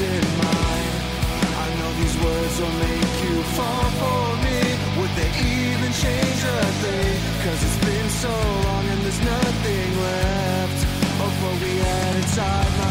in. I know these words will make you fall for me. Would they even change a thing? Cause it's been so long and there's nothing left of what we had inside my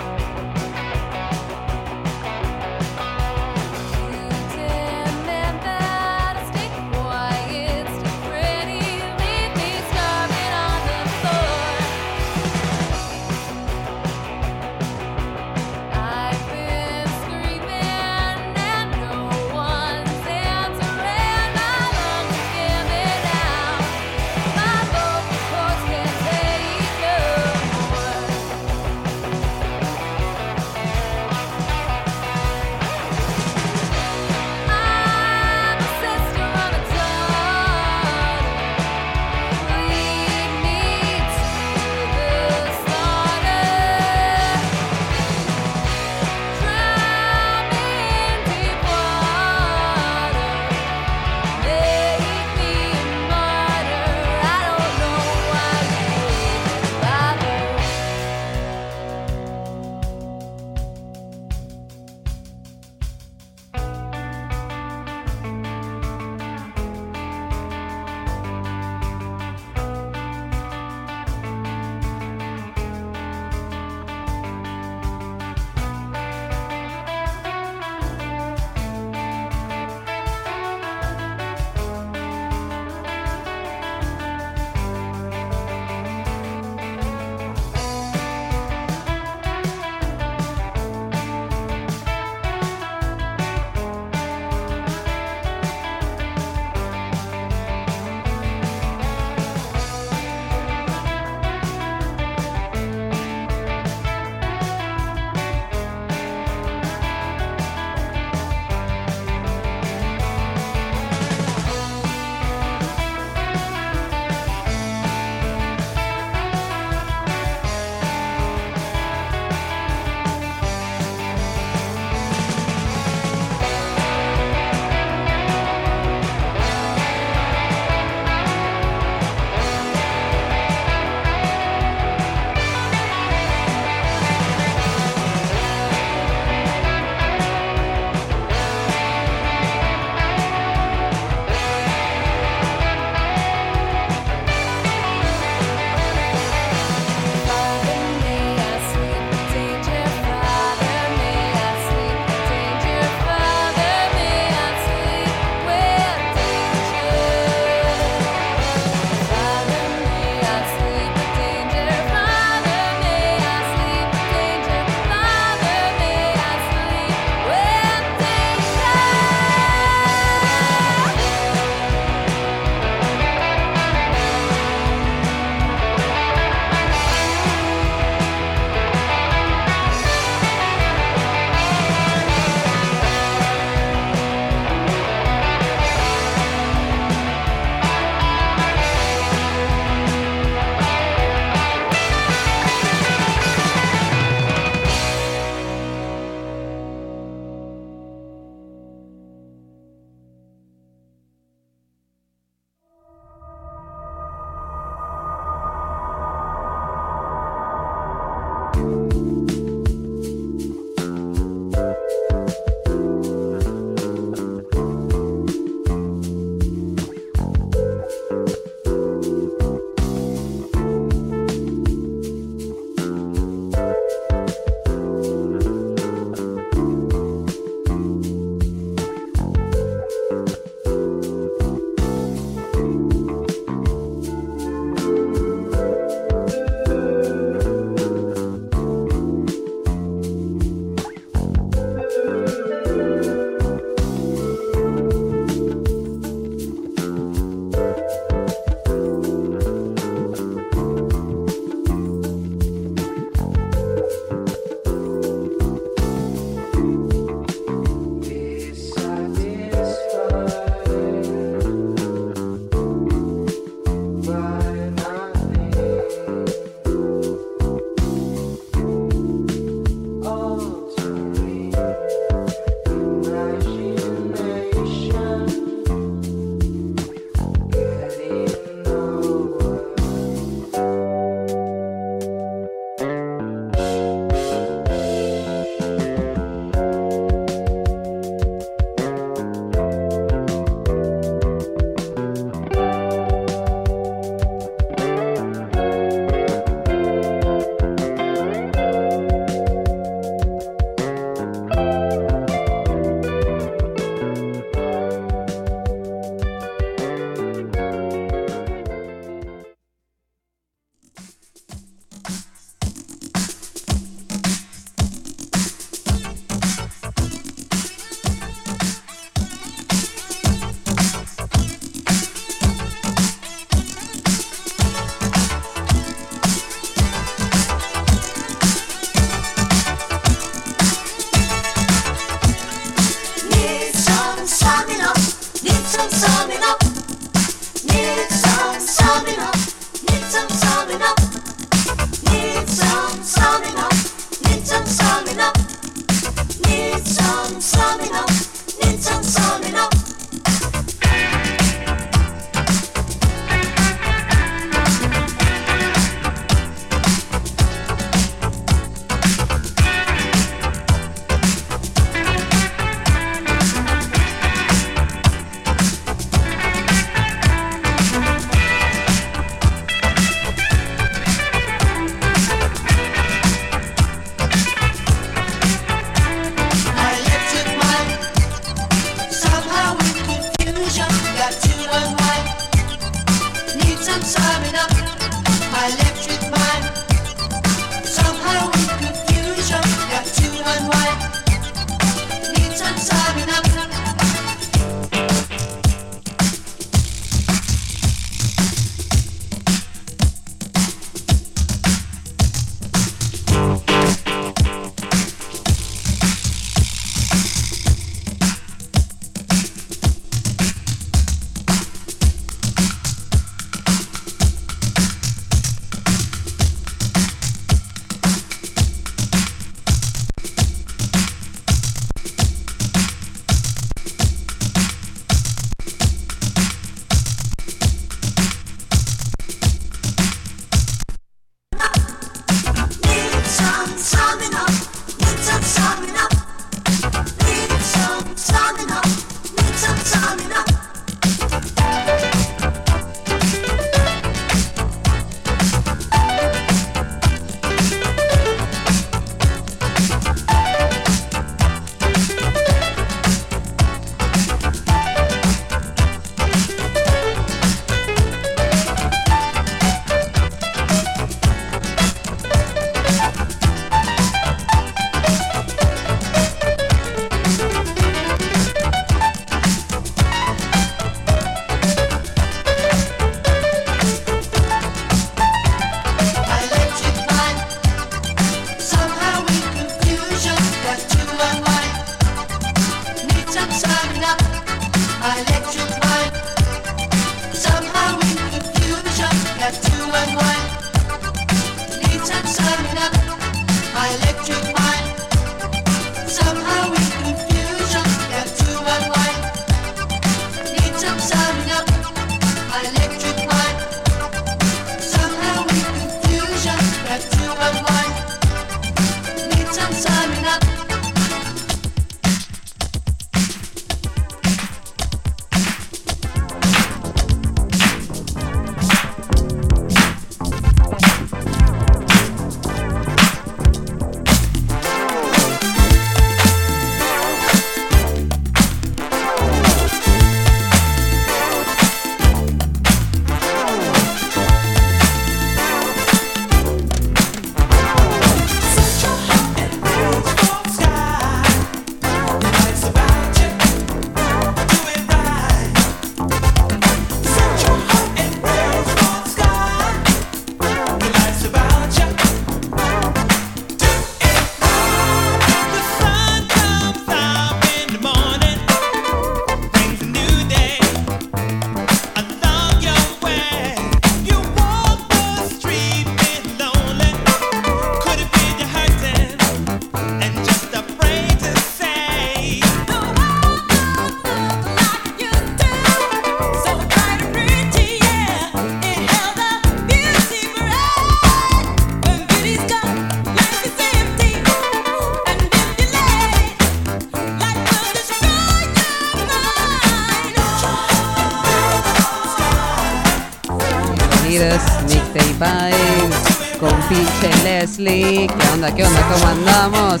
¿Qué onda? ¿Cómo andamos?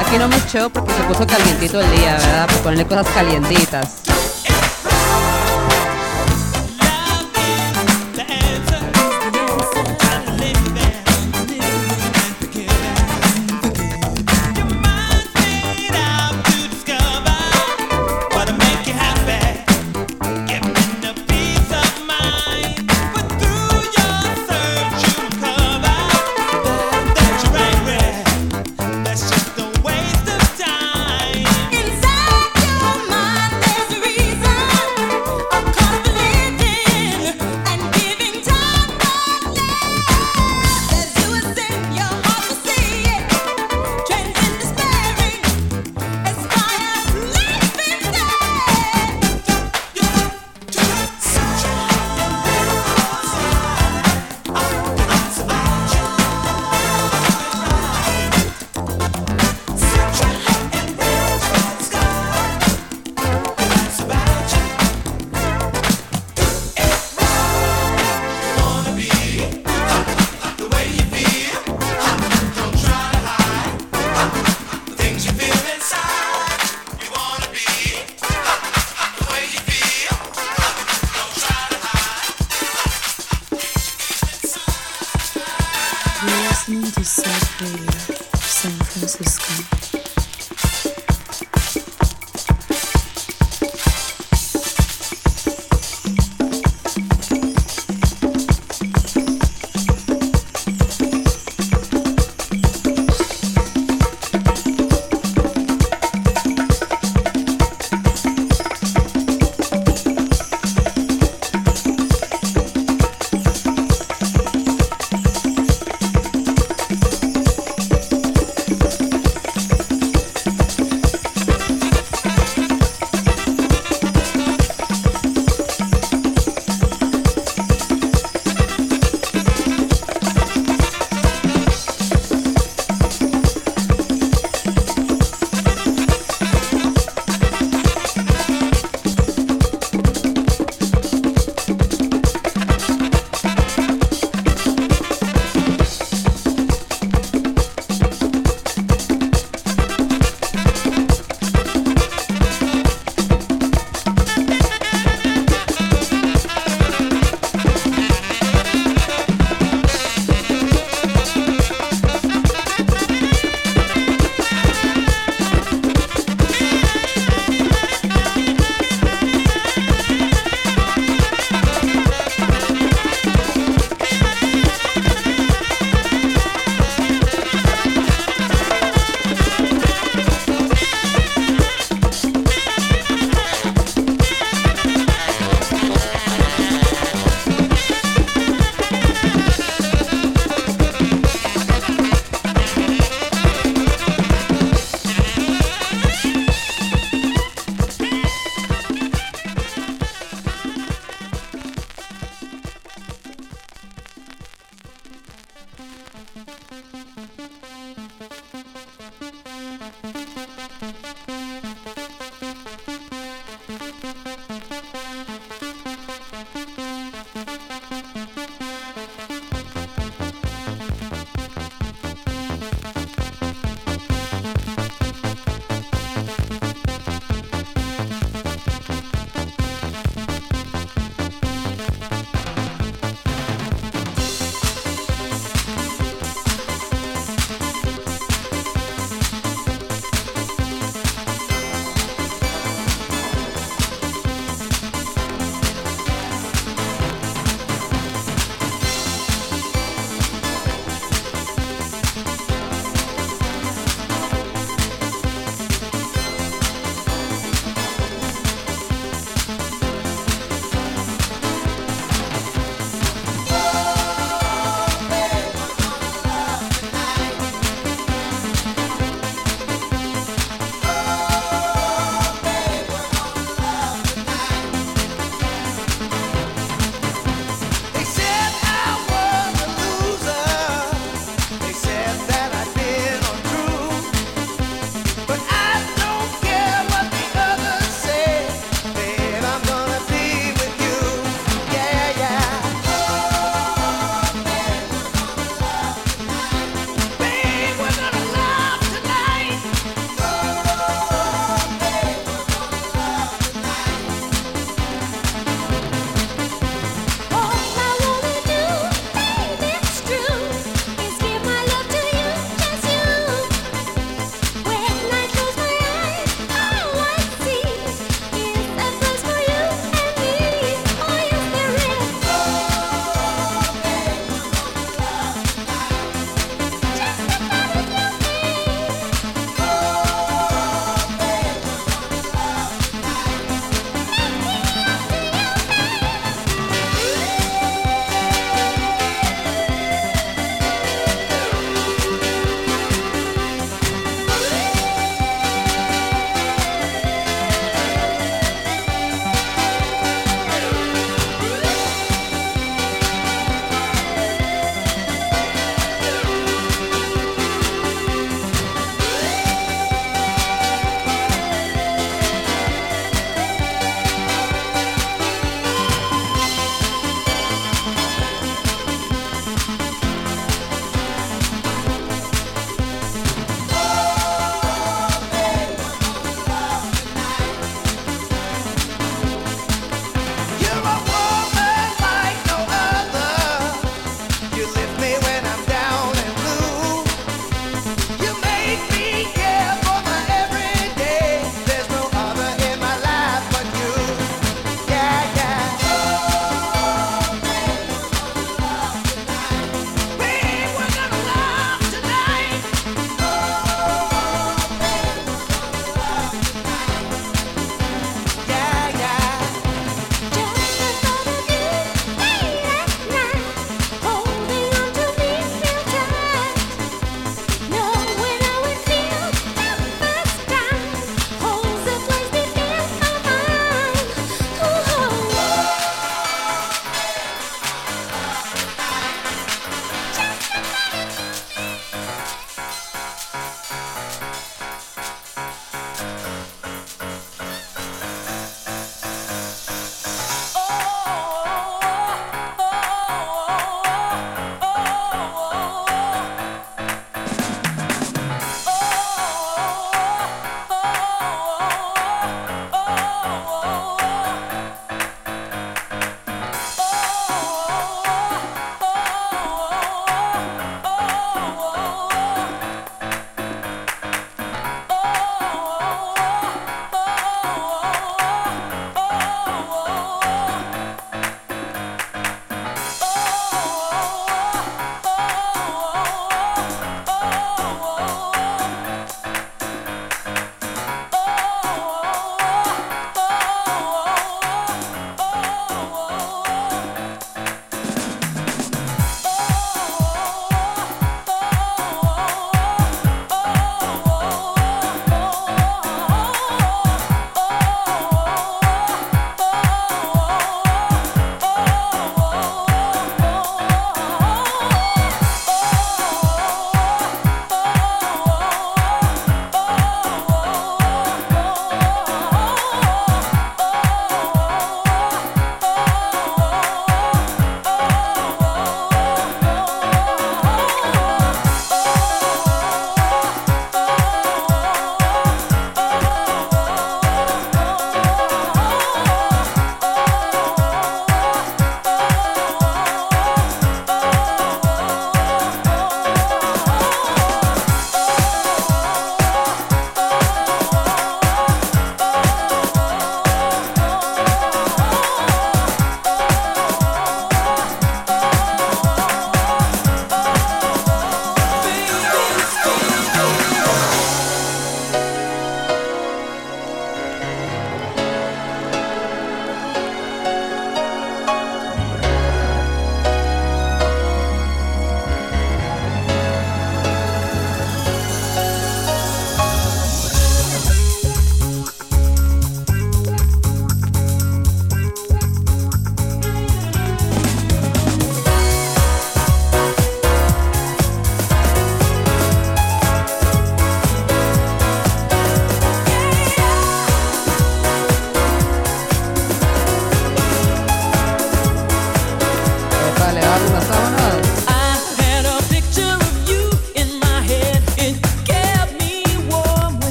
Aquí no me echó porque se puso calientito el día, ¿verdad? Por ponerle cosas calientitas.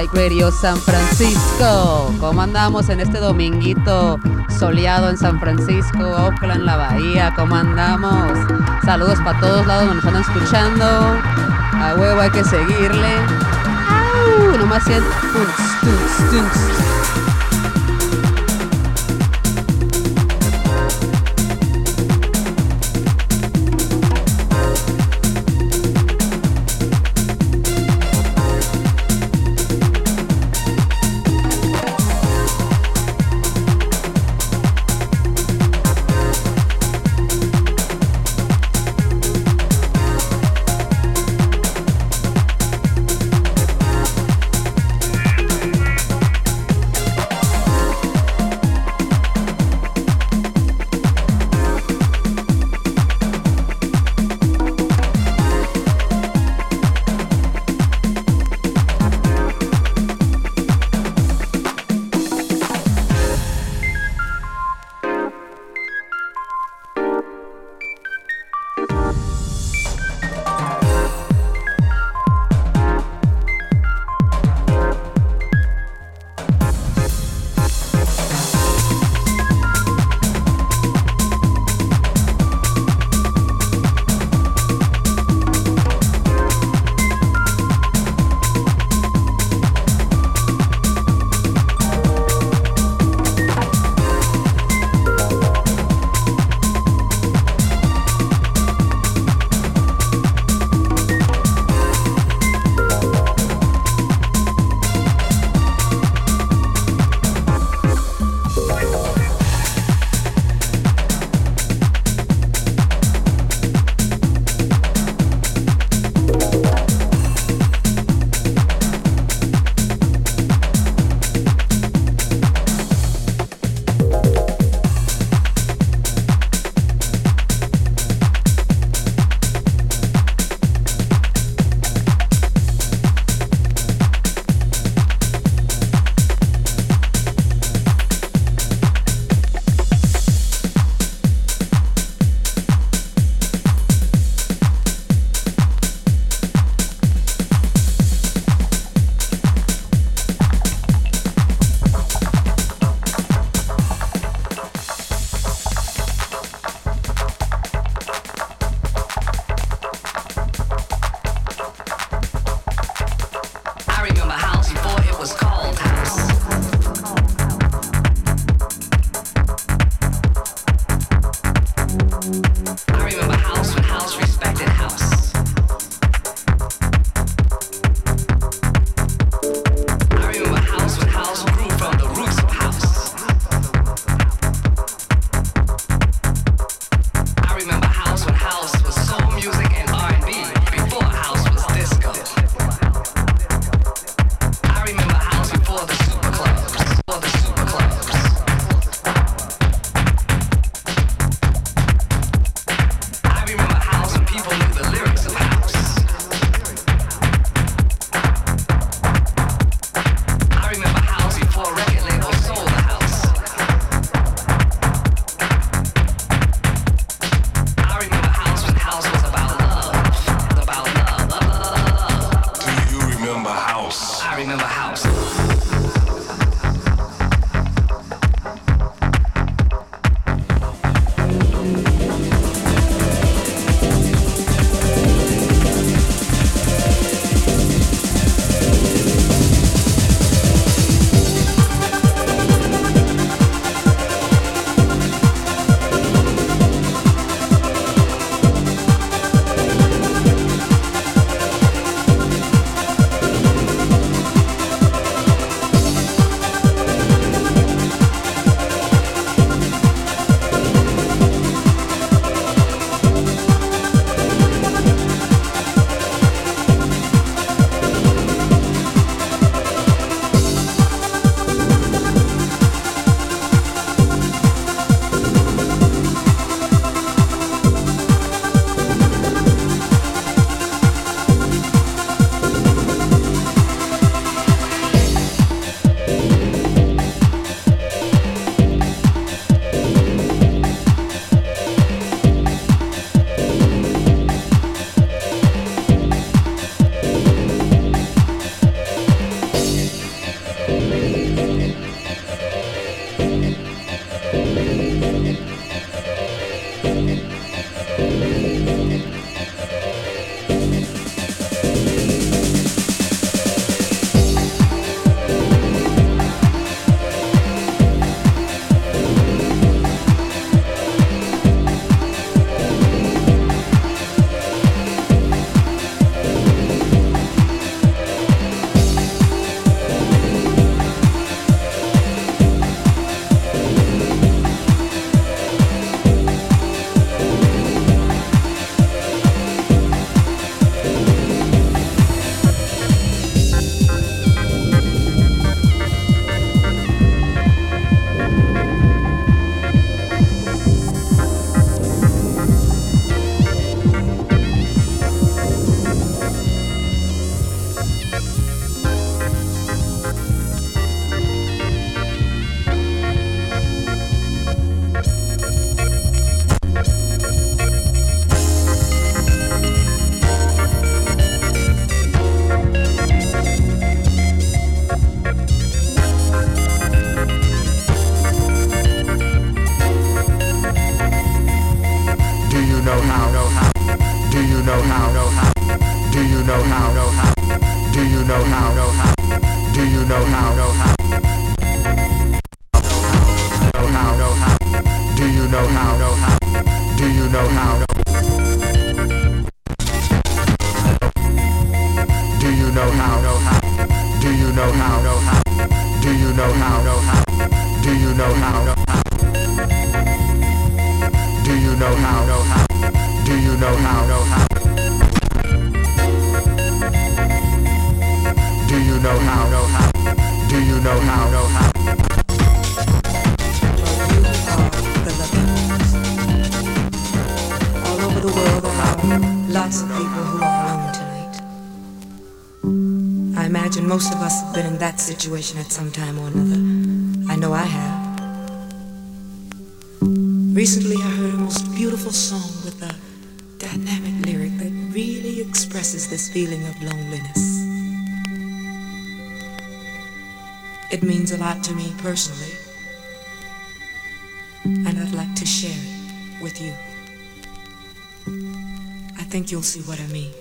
Psych Radio San Francisco. ¿Cómo andamos en este dominguito soleado en San Francisco, Oakland, la Bahía? ¿Cómo andamos? Saludos para todos lados donde nos están escuchando. A huevo hay que seguirle. ¡Au! Nomás 100 been in that situation at some time or another. I know I have. Recently, I heard a most beautiful song with a dynamic lyric that really expresses this feeling of loneliness. It means a lot to me personally, and I'd like to share it with you. I think you'll see what I mean.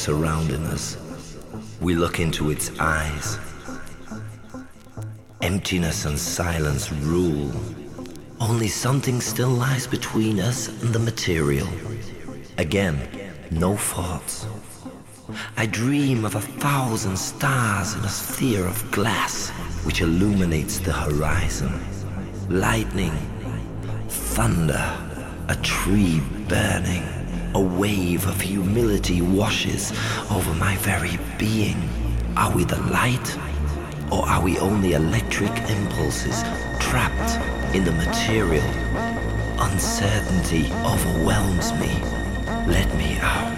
Surrounding us. We look into its eyes. Emptiness and silence rule. Only something still lies between us and the material. Again, no thoughts. I dream of a thousand stars in a sphere of glass which illuminates the horizon. Lightning, thunder, a tree burning. A wave of humility washes over my very being. Are we the light? Or are we only electric impulses trapped in the material? Uncertainty overwhelms me. Let me out,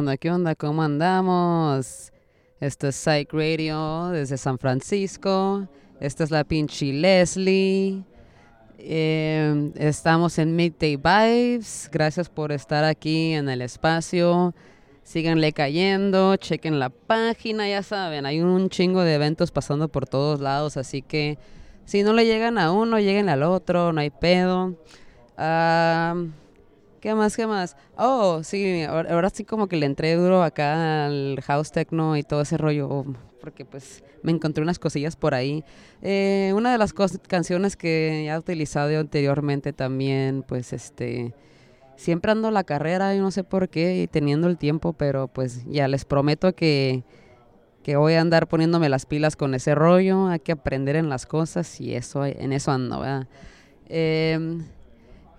onda? ¿Qué onda? ¿Cómo andamos? Esto es Psych Radio desde San Francisco. Esta es la pinche Leslie. Eh, estamos en Midday Vibes. Gracias por estar aquí en el espacio. Síganle cayendo, chequen la página, ya saben, hay un chingo de eventos pasando por todos lados, así que si no le llegan a uno, lleguen al otro, no hay pedo. Ah, ¿Qué más? ¿Qué más? Oh, sí, ahora, sí como que le entré duro acá al house techno y todo ese rollo, porque pues me encontré unas cosillas por ahí. Eh, una de las canciones que ya he utilizado anteriormente también, pues este, siempre ando la carrera y no sé por qué y teniendo el tiempo, pero pues ya les prometo que, que voy a andar poniéndome las pilas con ese rollo, hay que aprender en las cosas y eso, en eso ando, ¿verdad? Em,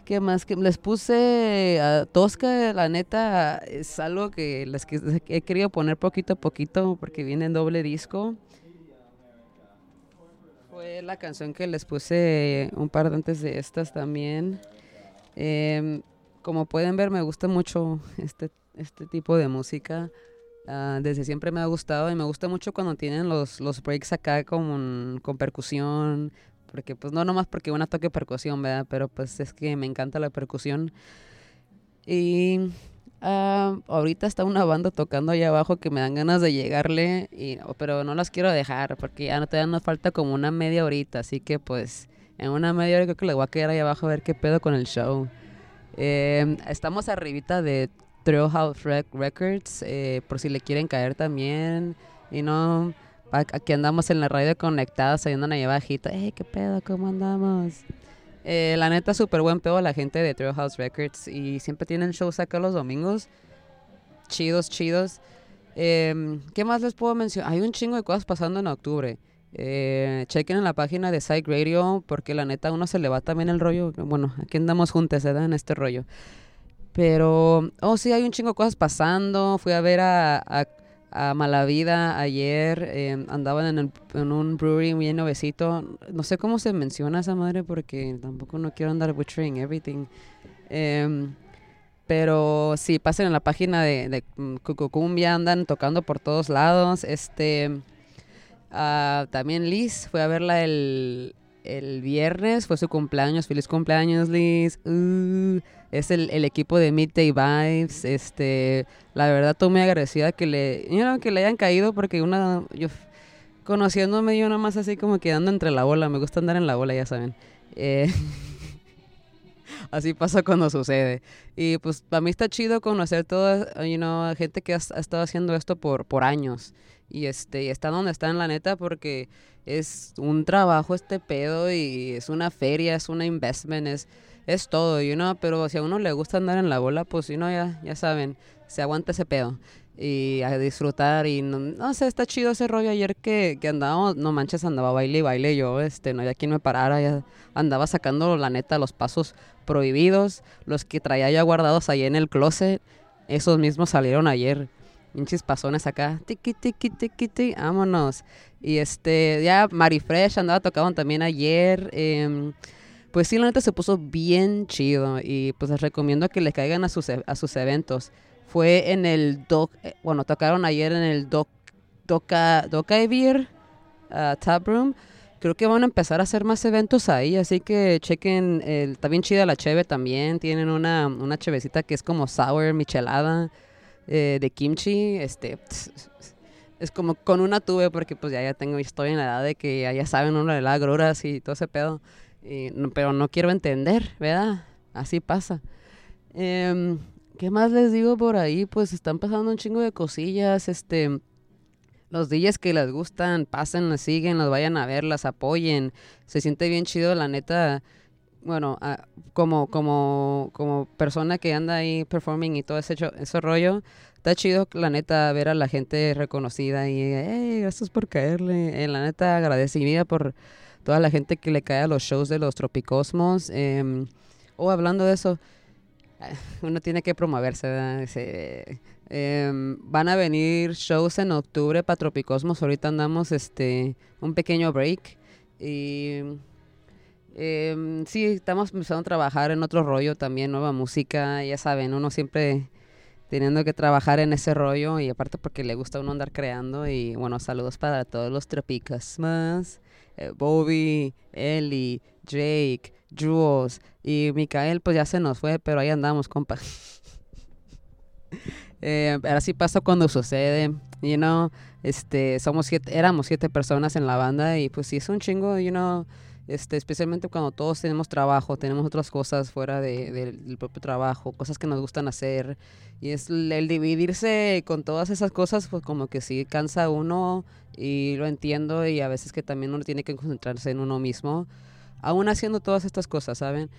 ¿Qué más? Que les puse a Tosca, la neta, es algo que les he querido poner poquito a poquito porque viene en doble disco. Fue la canción que les puse un par de antes de estas también. Em, como pueden ver, me gusta mucho este, este tipo de música. Ah, desde siempre me ha gustado y me gusta mucho cuando tienen los, los breaks acá con, con percusión, porque pues no nomás porque una toque percusión, ¿verdad? Pero pues es que me encanta la percusión. Y ah, ahorita está una banda tocando allá abajo que me dan ganas de llegarle, y, pero no las quiero dejar porque ya no, todavía nos falta como una media horita, así que pues en una media hora creo que le voy a quedar ahí abajo a ver qué pedo con el show. Eh, estamos arribita de Trail House Rec- Records, eh, por si le quieren caer también. Y no, aquí andamos en la radio conectados, ahí andan ahí abajito. Hey, ¿qué pedo? ¿Cómo andamos? Eh, la neta, súper buen pedo la gente de Trail House Records. Y siempre tienen shows acá los domingos. Chidos, chidos. Em, ¿Qué más les puedo mencionar? Hay un chingo de cosas pasando en octubre. Eh, chequen en la página de Psych Radio porque la neta uno se le va también el rollo. Bueno, aquí andamos juntos, ¿verdad? En este rollo. Pero, oh sí, hay un chingo de cosas pasando. Fui a ver a, a, a Malavida ayer. eh, andaban en, el- en un brewery bien nuevecito. No sé cómo se menciona esa madre porque tampoco no quiero andar butchering everything. Em, pero sí, pasen en la página de, de mm, Cucucumbia, andan tocando por todos lados. Este, ah, también Liz, fue a verla el, el viernes, fue su cumpleaños. Feliz cumpleaños, Liz. Uh, es el, equipo de Midday Vibes. Este, la verdad, estoy muy agradecida que le, you know, que le hayan caído porque una, yo conociéndome yo nada más así como quedando entre la bola. Me gusta andar en la bola, ya saben. Eh, Así pasa cuando sucede. Y pues para mí está chido conocer toda, you know, gente que ha, estado haciendo esto por años. Y este, está donde está en la neta porque es un trabajo este pedo y es una feria, es una investment, es, es todo, you know, pero si a uno le gusta andar en la bola, pues you know, ya, ya saben, se aguanta ese pedo. Y a disfrutar y no, no sé, está chido ese rollo ayer que, que andábamos, no manches, andaba baile y baile yo, este, no había quien me parara, andaba sacando la neta los pasos prohibidos, los que traía ya guardados ahí en el closet, esos mismos salieron ayer. Pinches pasones acá, tiqui, tiqui, tiqui, tiqui, vámonos. Y este, ya Marifresh andaba tocando también ayer. em, pues sí, la neta se puso bien chido y pues les recomiendo que le caigan a sus, e- a sus eventos. Fue en el Doc, eh, bueno, tocaron ayer en el Doc, Doca, Doca Beer uh, Room. Creo que van a empezar a hacer más eventos ahí, así que chequen, el, está bien chida la cheve también, tienen una, una chevecita que es como sour, michelada, eh, de kimchi, este, es como con una tuve porque pues ya, ya tengo, estoy en la edad de que ya, ya saben uno de las agruras y todo ese pedo, y pero no quiero entender, ¿verdad? Así pasa. Em, ¿Qué más les digo por ahí? Pues están pasando un chingo de cosillas, este... Los DJs que les gustan, pasen, las siguen, las vayan a ver, las apoyen. Se siente bien chido, la neta. Bueno, ah, como, como, como persona que anda ahí performing y todo ese, rollo, está chido, la neta, ver a la gente reconocida y, gracias por caerle. Eh, la neta, agradecida por toda la gente que le cae a los shows de los Tropicosmos. Eh, oh, hablando de eso, ah, uno tiene que promoverse, ¿verdad? Em, van a venir shows en octubre para Tropicosmos. Ahorita andamos este un pequeño break. Y em, sí, estamos empezando a trabajar en otro rollo también, nueva música. Ya saben, uno siempre teniendo que trabajar en ese rollo y aparte porque le gusta a uno andar creando y bueno, saludos para todos los tropicas más, eh, Bobby, Eli, Jake, Jules y Micael pues ya se nos fue, pero ahí andamos, compa. Eh, ahora pasa cuando sucede, you know, este, somos siete, éramos siete personas en la banda y pues sí es un chingo, you know, este, especialmente cuando todos tenemos trabajo, tenemos otras cosas fuera de- del del propio trabajo, cosas que nos gustan hacer y es el, dividirse con todas esas cosas, pues como que sí cansa uno y lo entiendo y a veces que también uno tiene que concentrarse en uno mismo, aún haciendo todas estas cosas, ¿saben?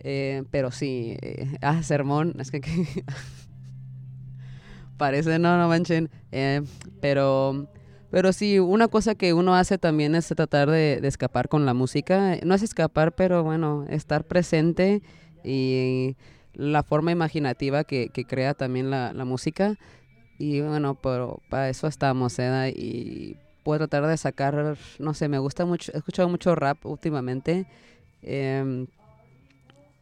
Eh, pero sí, eh, ah, sermón, es que, que parece, no, no manchen, eh, pero, pero sí, una cosa que uno hace también es tratar de, escapar con la música, no es escapar, pero bueno, estar presente y la forma imaginativa que, crea también la, música, y bueno, pero para eso estamos, ¿eh? Y puedo tratar de sacar, no sé, me gusta mucho, he escuchado mucho rap últimamente, em,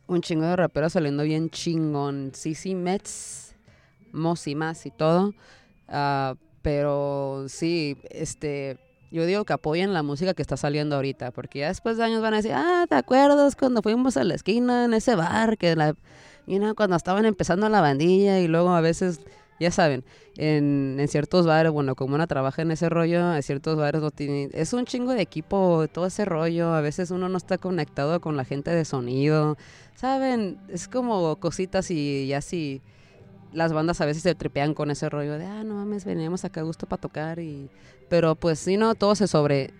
un chingo de raperos saliendo bien chingón. CC Mets, Mos y más y todo. Ah, pero sí, este, yo digo que apoyen la música que está saliendo ahorita, porque ya después de años van a decir, ah, ¿te acuerdas cuando fuimos a la esquina en ese bar? Que la, you know, cuando estaban empezando la bandilla y luego a veces, ya saben, en, en ciertos bares, bueno, como una trabaja en ese rollo, en ciertos bares no tiene, es un chingo de equipo, todo ese rollo, a veces uno no está conectado con la gente de sonido, saben, es como cositas y ya si las bandas a veces se tripean con ese rollo de, ah, no mames, venimos acá a gusto para tocar y, pero pues si no, todo se sobre,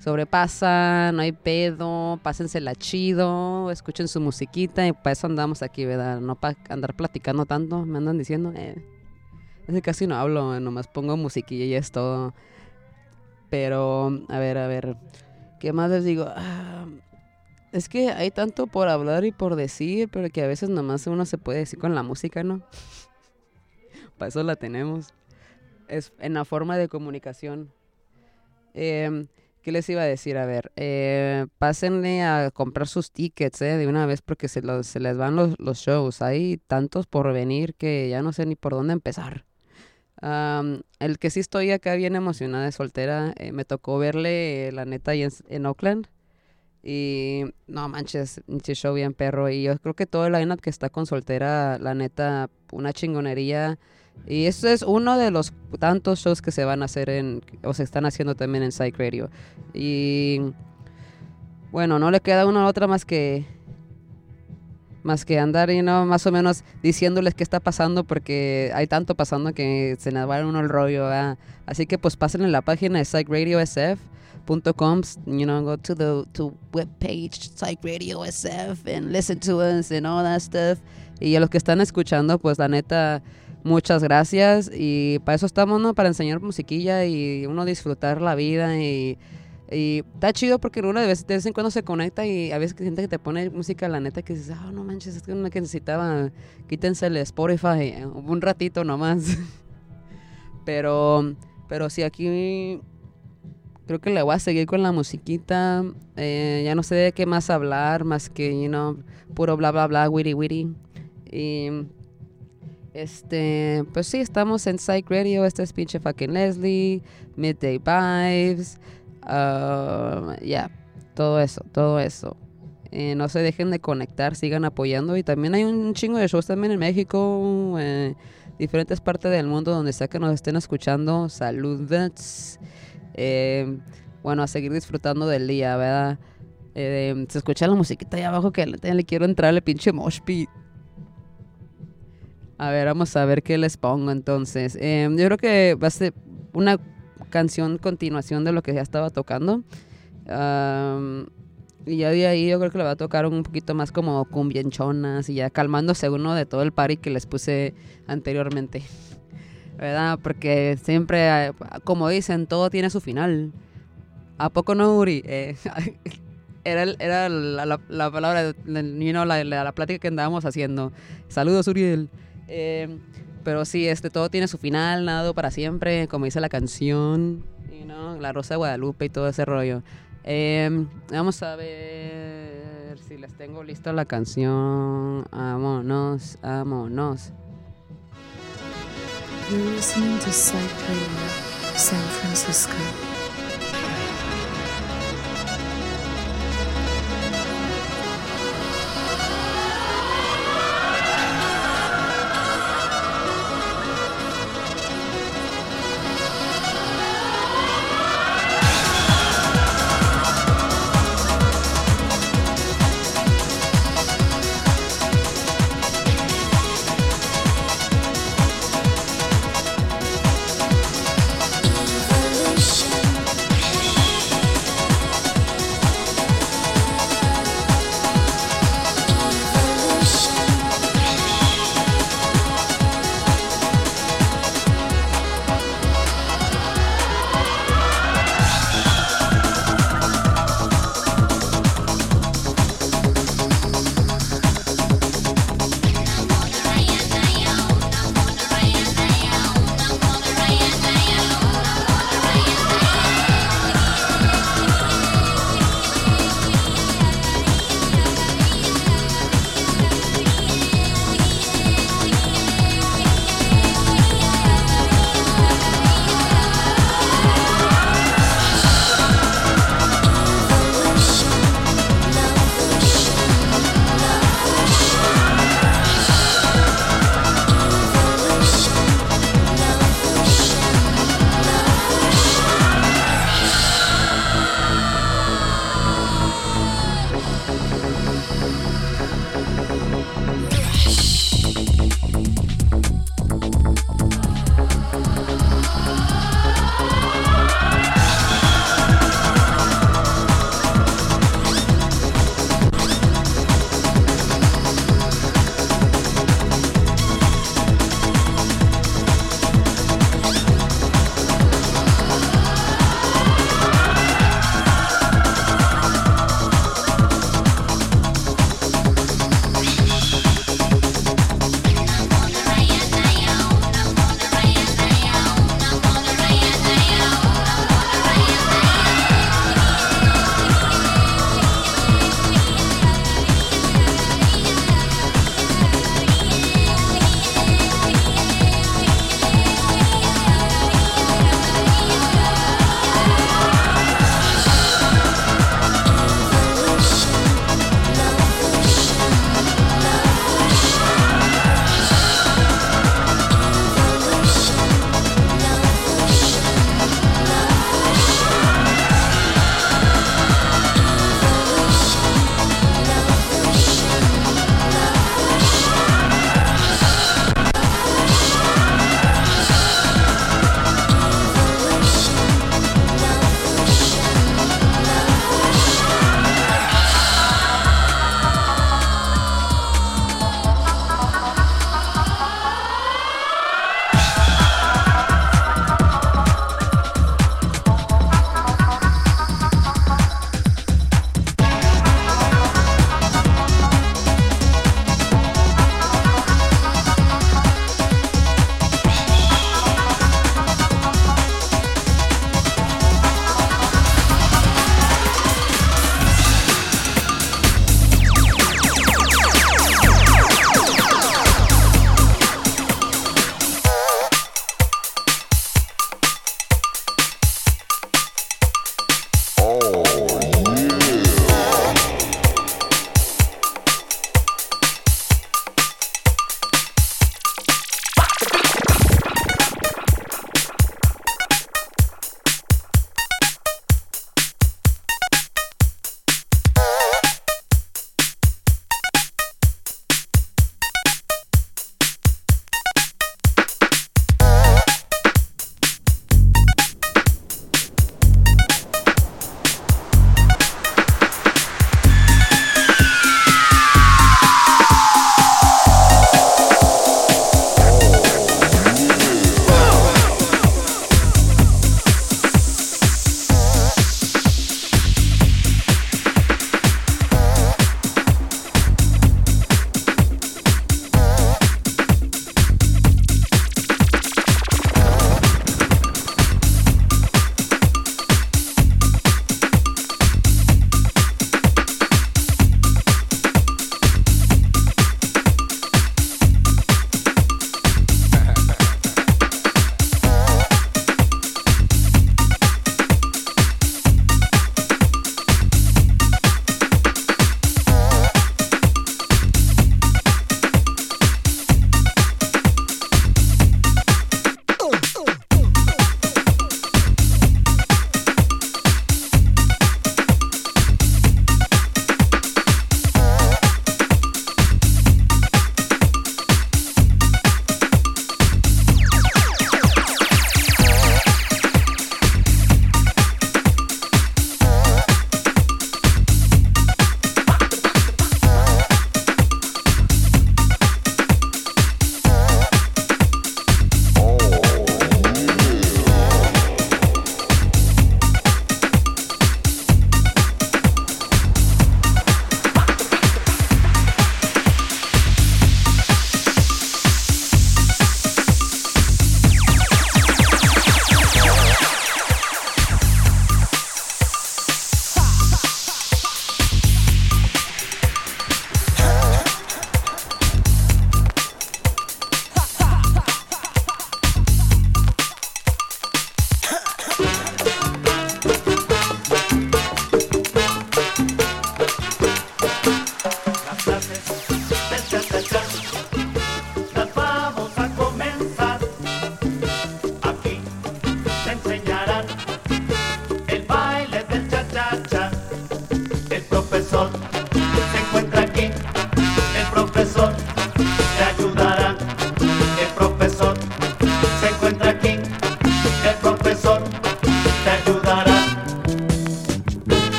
sobrepasa, no hay pedo, pásensela chido, escuchen su musiquita y para eso andamos aquí, ¿verdad? No para andar platicando tanto, me andan diciendo, eh. Casi no hablo, nomás pongo musiquilla y es todo. Pero, a ver, a ver, ¿qué más les digo? Ah, es que hay tanto por hablar y por decir, pero que a veces nomás uno se puede decir con la música, ¿no? Para eso la tenemos. Es en la forma de comunicación. Em, ¿Qué les iba a decir? A ver, eh, pásenle a comprar sus tickets eh, de una vez porque se, los- se les van los, los shows. Hay tantos por venir que ya no sé ni por dónde empezar. Am, el que sí estoy acá bien emocionada de soltera, eh, me tocó verle, eh, la neta, ahí en, en Oakland. Y no manches, pinche show bien perro. Y yo creo que todo el lineup que está con soltera, la neta, una chingonería. Y eso es uno de los tantos shows que se van a hacer en, o se están haciendo también en Psych Radio. Y bueno, no le queda una otra más que más que andar y no más o menos diciéndoles qué está pasando porque hay tanto pasando que se nos va uno el rollo así que pues pasen en la página de psychradiosf.com you know go to the to webpage Psych Radio SF and listen to us and all that stuff y a los que están escuchando pues la neta muchas gracias y para eso estamos no para enseñar musiquilla y uno disfrutar la vida y y está chido porque uno de vez, de vez en cuando se conecta y a veces que siente que te pone música, la neta, que dices, ah, no manches, es que uno que necesitaba, quítense el Spotify eh, un ratito nomás. pero, pero sí, aquí creo que le voy a seguir con la musiquita. eh, ya no sé de qué más hablar, más que, you know, puro bla, bla, bla, witty, witty. Y este, pues sí, estamos en Psych Radio. Este es pinche fucking Leslie, Midday Vibes. ah, ya, todo eso, todo eso. Eh, no se dejen de conectar, sigan apoyando. Y también hay un chingo de shows también en México, eh, diferentes partes del mundo donde sea que nos estén escuchando. Saludos. Eh, bueno, a seguir disfrutando del día, ¿verdad? Eh, se escucha la musiquita ahí abajo que le, quiero entrar al pinche mosh pit. A ver, vamos a ver qué les pongo entonces. Eh, yo creo que va a ser una canción continuación de lo que ya estaba tocando. Am, y ya de ahí yo creo que le va a tocar un poquito más como cumbienchonas y ya calmándose uno de todo el party que les puse anteriormente. ¿Verdad? Porque siempre, como dicen, todo tiene su final. ¿A poco no, Uri? Eh, era era la, la- la palabra, de- you know, la, la plática que andábamos haciendo. Saludos, Uriel. Eh, pero sí, este, todo tiene su final, nada para siempre, como dice la canción, you know, la Rosa de Guadalupe y todo ese rollo. Eh, vamos a ver si les tengo lista la canción. Vámonos, vámonos. You're listening to San Francisco.